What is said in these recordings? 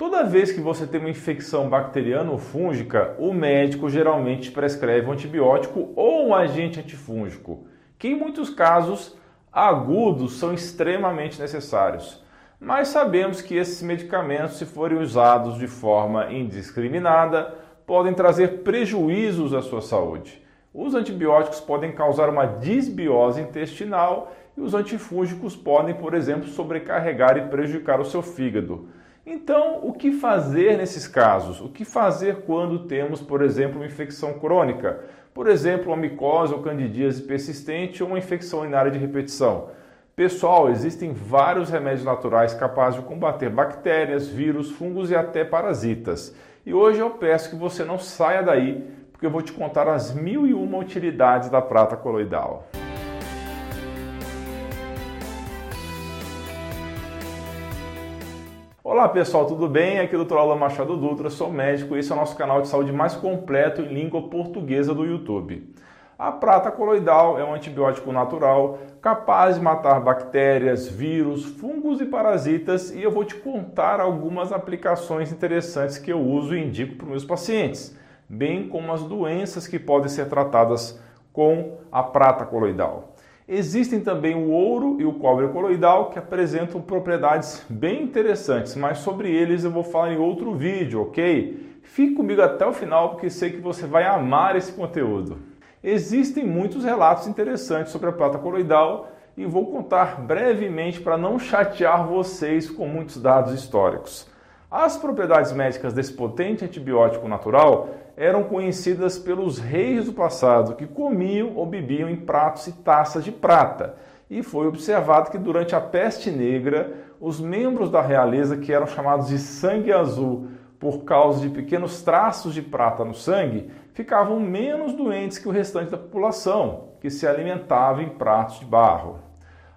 Toda vez que você tem uma infecção bacteriana ou fúngica, o médico geralmente prescreve um antibiótico ou um agente antifúngico, que em muitos casos agudos são extremamente necessários. Mas sabemos que esses medicamentos, se forem usados de forma indiscriminada, podem trazer prejuízos à sua saúde. Os antibióticos podem causar uma disbiose intestinal e os antifúngicos podem, por exemplo, sobrecarregar e prejudicar o seu fígado. Então, o que fazer nesses casos? O que fazer quando temos, por exemplo, uma infecção crônica? Por exemplo, uma micose ou candidíase persistente ou uma infecção urinária de repetição. Pessoal, existem vários remédios naturais capazes de combater bactérias, vírus, fungos e até parasitas. E hoje eu peço que você não saia daí, porque eu vou te contar as mil e uma utilidades da prata coloidal. Olá pessoal, tudo bem? Aqui é o Dr. Alan Machado Dutra, sou médico e esse é o nosso canal de saúde mais completo em língua portuguesa do YouTube. A prata coloidal é um antibiótico natural capaz de matar bactérias, vírus, fungos e parasitas e eu vou te contar algumas aplicações interessantes que eu uso e indico para os meus pacientes, bem como as doenças que podem ser tratadas com a prata coloidal. Existem também o ouro e o cobre coloidal que apresentam propriedades bem interessantes, mas sobre eles eu vou falar em outro vídeo, ok? Fique comigo até o final porque sei que você vai amar esse conteúdo. Existem muitos relatos interessantes sobre a prata coloidal e vou contar brevemente para não chatear vocês com muitos dados históricos. As propriedades médicas desse potente antibiótico natural eram conhecidas pelos reis do passado, que comiam ou bebiam em pratos e taças de prata. E foi observado que durante a peste negra, os membros da realeza, que eram chamados de sangue azul por causa de pequenos traços de prata no sangue, ficavam menos doentes que o restante da população, que se alimentava em pratos de barro.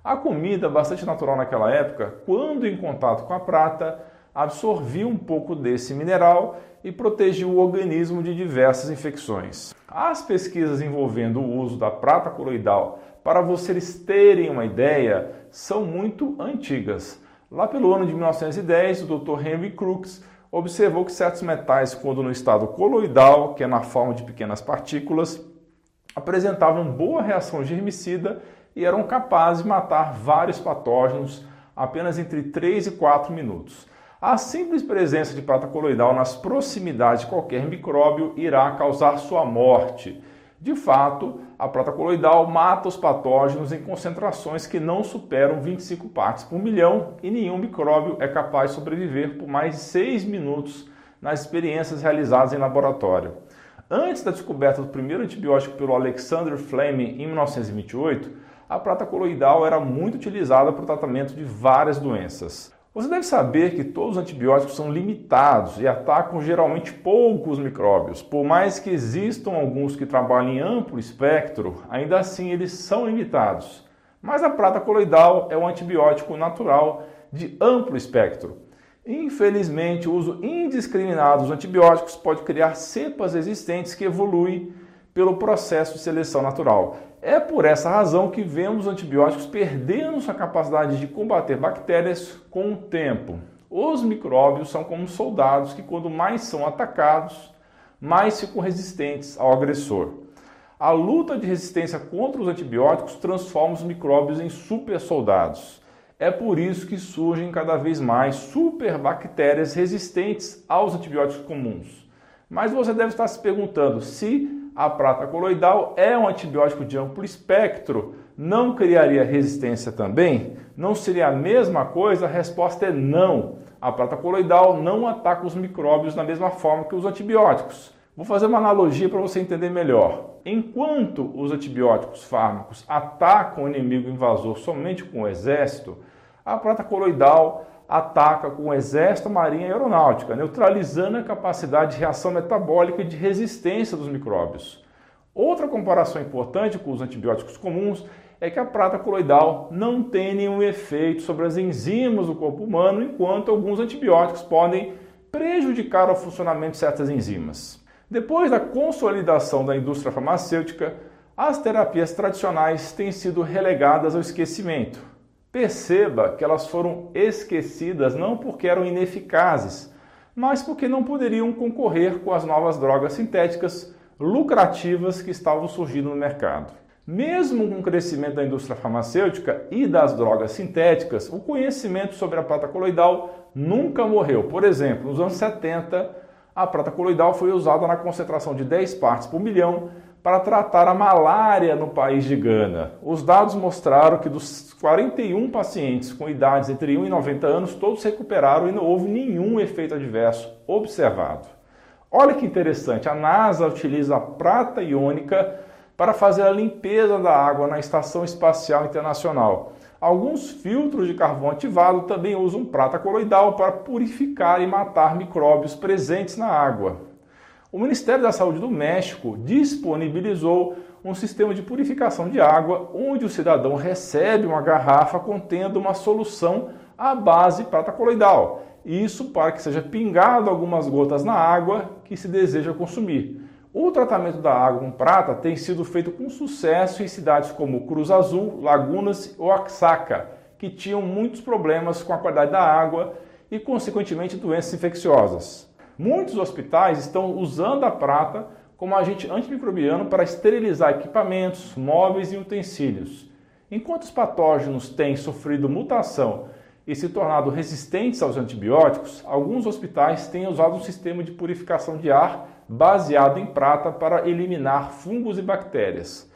A comida, bastante natural naquela época, quando em contato com a prata, absorvia um pouco desse mineral e protegia o organismo de diversas infecções. As pesquisas envolvendo o uso da prata coloidal, para vocês terem uma ideia, são muito antigas. Lá pelo ano de 1910, o Dr. Henry Crookes observou que certos metais, quando no estado coloidal, que é na forma de pequenas partículas, apresentavam boa reação germicida e eram capazes de matar vários patógenos apenas entre 3 e 4 minutos. A simples presença de prata coloidal nas proximidades de qualquer micróbio irá causar sua morte. De fato, a prata coloidal mata os patógenos em concentrações que não superam 25 partes por milhão e nenhum micróbio é capaz de sobreviver por mais de 6 minutos nas experiências realizadas em laboratório. Antes da descoberta do primeiro antibiótico pelo Alexander Fleming em 1928, a prata coloidal era muito utilizada para o tratamento de várias doenças. Você deve saber que todos os antibióticos são limitados e atacam geralmente poucos micróbios. Por mais que existam alguns que trabalhem em amplo espectro, ainda assim eles são limitados. Mas a prata coloidal é um antibiótico natural de amplo espectro. Infelizmente, o uso indiscriminado dos antibióticos pode criar cepas resistentes que evoluem pelo processo de seleção natural. É por essa razão que vemos antibióticos perdendo sua capacidade de combater bactérias com o tempo. Os micróbios são como soldados que, quando mais são atacados, mais ficam resistentes ao agressor. A luta de resistência contra os antibióticos transforma os micróbios em super soldados. É por isso que surgem cada vez mais superbactérias resistentes aos antibióticos comuns. Mas você deve estar se perguntando se a prata coloidal é um antibiótico de amplo espectro, não criaria resistência também? Não seria a mesma coisa? A resposta é não. A prata coloidal não ataca os micróbios da mesma forma que os antibióticos. Vou fazer uma analogia para você entender melhor. Enquanto os antibióticos fármacos atacam o inimigo invasor somente com o exército, a prata coloidal ataca com o Exército, Marinha e Aeronáutica, neutralizando a capacidade de reação metabólica e de resistência dos micróbios. Outra comparação importante com os antibióticos comuns é que a prata coloidal não tem nenhum efeito sobre as enzimas do corpo humano, enquanto alguns antibióticos podem prejudicar o funcionamento de certas enzimas. Depois da consolidação da indústria farmacêutica, as terapias tradicionais têm sido relegadas ao esquecimento Perceba que elas foram esquecidas não porque eram ineficazes, mas porque não poderiam concorrer com as novas drogas sintéticas lucrativas que estavam surgindo no mercado. Mesmo com o crescimento da indústria farmacêutica e das drogas sintéticas, o conhecimento sobre a prata coloidal nunca morreu. Por exemplo, nos anos 70, a prata coloidal foi usada na concentração de 10 partes por milhão para tratar a malária no país de Gana. Os dados mostraram que dos 41 pacientes com idades entre 1 e 90 anos, todos recuperaram e não houve nenhum efeito adverso observado. Olha que interessante, a NASA utiliza a prata iônica para fazer a limpeza da água na Estação Espacial Internacional. Alguns filtros de carvão ativado também usam prata coloidal para purificar e matar micróbios presentes na água o Ministério da Saúde do México disponibilizou um sistema de purificação de água onde o cidadão recebe uma garrafa contendo uma solução à base prata coloidal. Isso para que seja pingado algumas gotas na água que se deseja consumir. O tratamento da água com prata tem sido feito com sucesso em cidades como Cruz Azul, Lagunas ou Oaxaca, que tinham muitos problemas com a qualidade da água e, consequentemente, doenças infecciosas. Muitos hospitais estão usando a prata como agente antimicrobiano para esterilizar equipamentos, móveis e utensílios. Enquanto os patógenos têm sofrido mutação e se tornado resistentes aos antibióticos, alguns hospitais têm usado um sistema de purificação de ar baseado em prata para eliminar fungos e bactérias.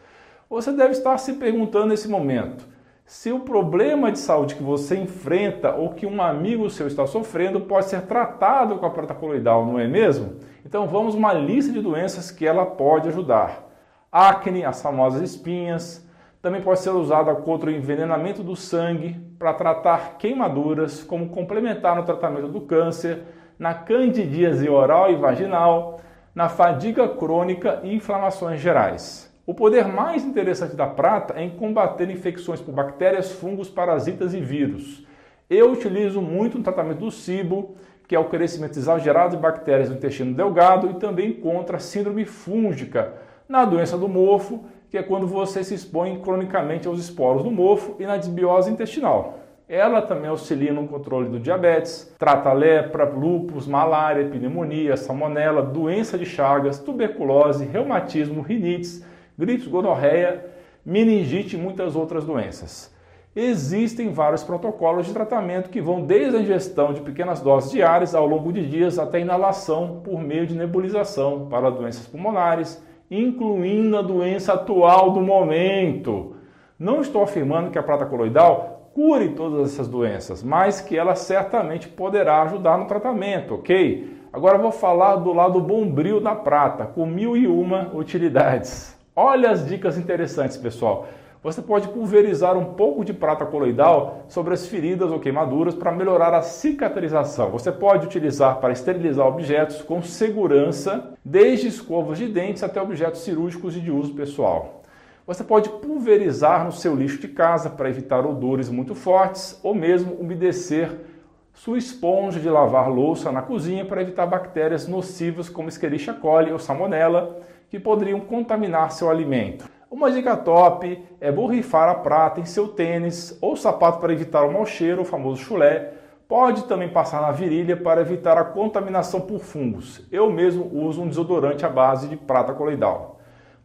Você deve estar se perguntando nesse momento: se o problema de saúde que você enfrenta ou que um amigo seu está sofrendo pode ser tratado com a prata coloidal, não é mesmo? Então vamos uma lista de doenças que ela pode ajudar. Acne, as famosas espinhas, também pode ser usada contra o envenenamento do sangue, para tratar queimaduras, como complementar no tratamento do câncer, na candidíase oral e vaginal, na fadiga crônica e inflamações gerais. O poder mais interessante da prata é em combater infecções por bactérias, fungos, parasitas e vírus. Eu utilizo muito no tratamento do cibo, que é o crescimento exagerado de bactérias no intestino delgado, e também contra a síndrome fúngica, na doença do mofo, que é quando você se expõe cronicamente aos esporos do mofo, e na desbiose intestinal. Ela também auxilia no controle do diabetes, trata lepra, lúpus, malária, pneumonia, salmonela, doença de Chagas, tuberculose, reumatismo, rinites, gripes, gonorreia, meningite e muitas outras doenças. Existem vários protocolos de tratamento que vão desde a ingestão de pequenas doses diárias ao longo de dias até inalação por meio de nebulização para doenças pulmonares, incluindo a doença atual do momento. Não estou afirmando que a prata coloidal cure todas essas doenças, mas que ela certamente poderá ajudar no tratamento, ok? Agora vou falar do lado bombril da prata, com mil e uma utilidades. Olha as dicas interessantes, pessoal. Você pode pulverizar um pouco de prata coloidal sobre as feridas ou queimaduras para melhorar a cicatrização. Você pode utilizar para esterilizar objetos com segurança, desde escovas de dentes até objetos cirúrgicos e de uso pessoal. Você pode pulverizar no seu lixo de casa para evitar odores muito fortes ou mesmo umedecer sua esponja de lavar louça na cozinha para evitar bactérias nocivas como Escherichia coli ou Salmonella que poderiam contaminar seu alimento. Uma dica top é borrifar a prata em seu tênis ou sapato para evitar o mau cheiro, o famoso chulé. Pode também passar na virilha para evitar a contaminação por fungos. Eu mesmo uso um desodorante à base de prata coloidal.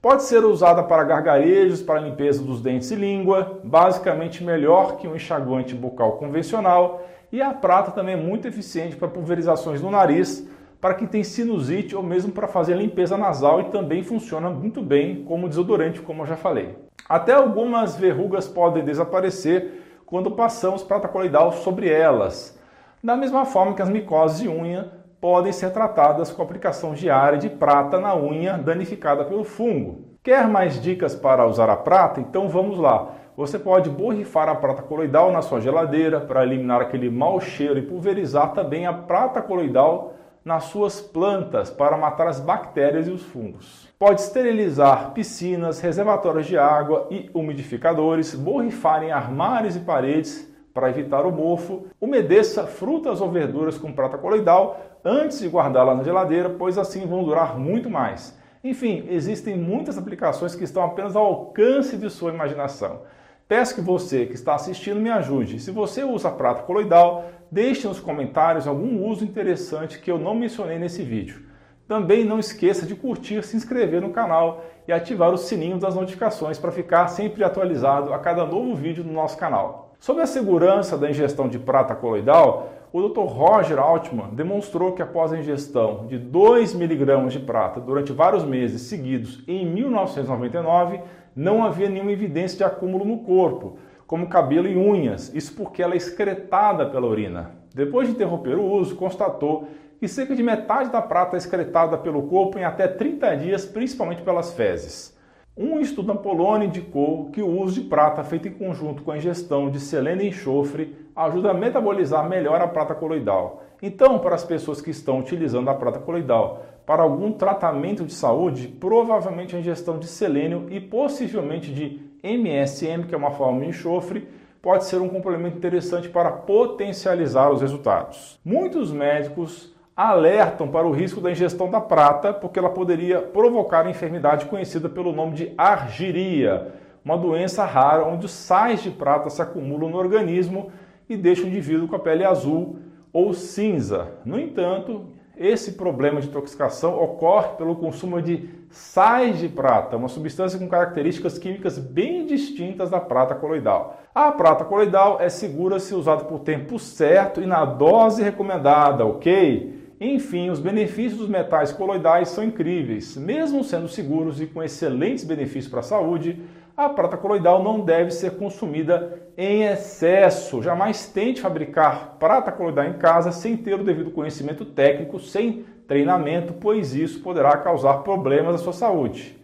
Pode ser usada para gargarejos, para limpeza dos dentes e língua, basicamente melhor que um enxaguante bucal convencional. E a prata também é muito eficiente para pulverizações no nariz, para quem tem sinusite ou mesmo para fazer limpeza nasal e também funciona muito bem como desodorante, como eu já falei. Até algumas verrugas podem desaparecer quando passamos prata coloidal sobre elas. Da mesma forma que as micoses de unha podem ser tratadas com aplicação diária de prata na unha danificada pelo fungo. Quer mais dicas para usar a prata? Então vamos lá. Você pode borrifar a prata coloidal na sua geladeira para eliminar aquele mau cheiro e pulverizar também a prata coloidal nas suas plantas para matar as bactérias e os fungos. Pode esterilizar piscinas, reservatórios de água e umidificadores, borrifar em armários e paredes para evitar o mofo, umedeça frutas ou verduras com prata coloidal antes de guardá-las na geladeira, pois assim vão durar muito mais. Enfim, existem muitas aplicações que estão apenas ao alcance de sua imaginação. Peço que você que está assistindo me ajude. Se você usa prata coloidal, deixe nos comentários algum uso interessante que eu não mencionei nesse vídeo. Também não esqueça de curtir, se inscrever no canal e ativar o sininho das notificações para ficar sempre atualizado a cada novo vídeo no nosso canal. Sobre a segurança da ingestão de prata coloidal, o Dr. Roger Altman demonstrou que após a ingestão de 2 mg de prata durante vários meses seguidos em 1999, não havia nenhuma evidência de acúmulo no corpo, como cabelo e unhas, isso porque ela é excretada pela urina. Depois de interromper o uso, constatou que cerca de metade da prata é excretada pelo corpo em até 30 dias, principalmente pelas fezes. Um estudo na Polônia indicou que o uso de prata feito em conjunto com a ingestão de selênio e enxofre ajuda a metabolizar melhor a prata coloidal. Então, para as pessoas que estão utilizando a prata coloidal para algum tratamento de saúde, provavelmente a ingestão de selênio e possivelmente de MSM, que é uma forma de enxofre, pode ser um complemento interessante para potencializar os resultados. Muitos médicos alertam para o risco da ingestão da prata, porque ela poderia provocar a enfermidade conhecida pelo nome de argiria, uma doença rara onde sais de prata se acumulam no organismo e deixam o indivíduo com a pele azul ou cinza. No entanto, esse problema de intoxicação ocorre pelo consumo de sais de prata, uma substância com características químicas bem distintas da prata coloidal. A prata coloidal é segura se usada por tempo certo e na dose recomendada, ok? Enfim, os benefícios dos metais coloidais são incríveis. Mesmo sendo seguros e com excelentes benefícios para a saúde, a prata coloidal não deve ser consumida em excesso. Jamais tente fabricar prata coloidal em casa sem ter o devido conhecimento técnico, sem treinamento, pois isso poderá causar problemas à sua saúde.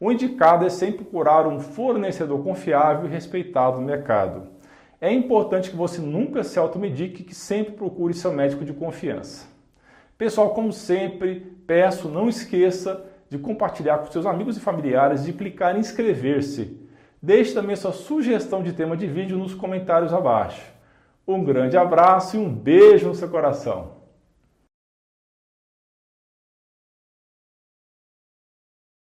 O indicado é sempre procurar um fornecedor confiável e respeitado no mercado. É importante que você nunca se automedique e que sempre procure seu médico de confiança. Pessoal, como sempre, peço, não esqueça de compartilhar com seus amigos e familiares, de clicar em inscrever-se. Deixe também sua sugestão de tema de vídeo nos comentários abaixo. Um grande abraço e um beijo no seu coração.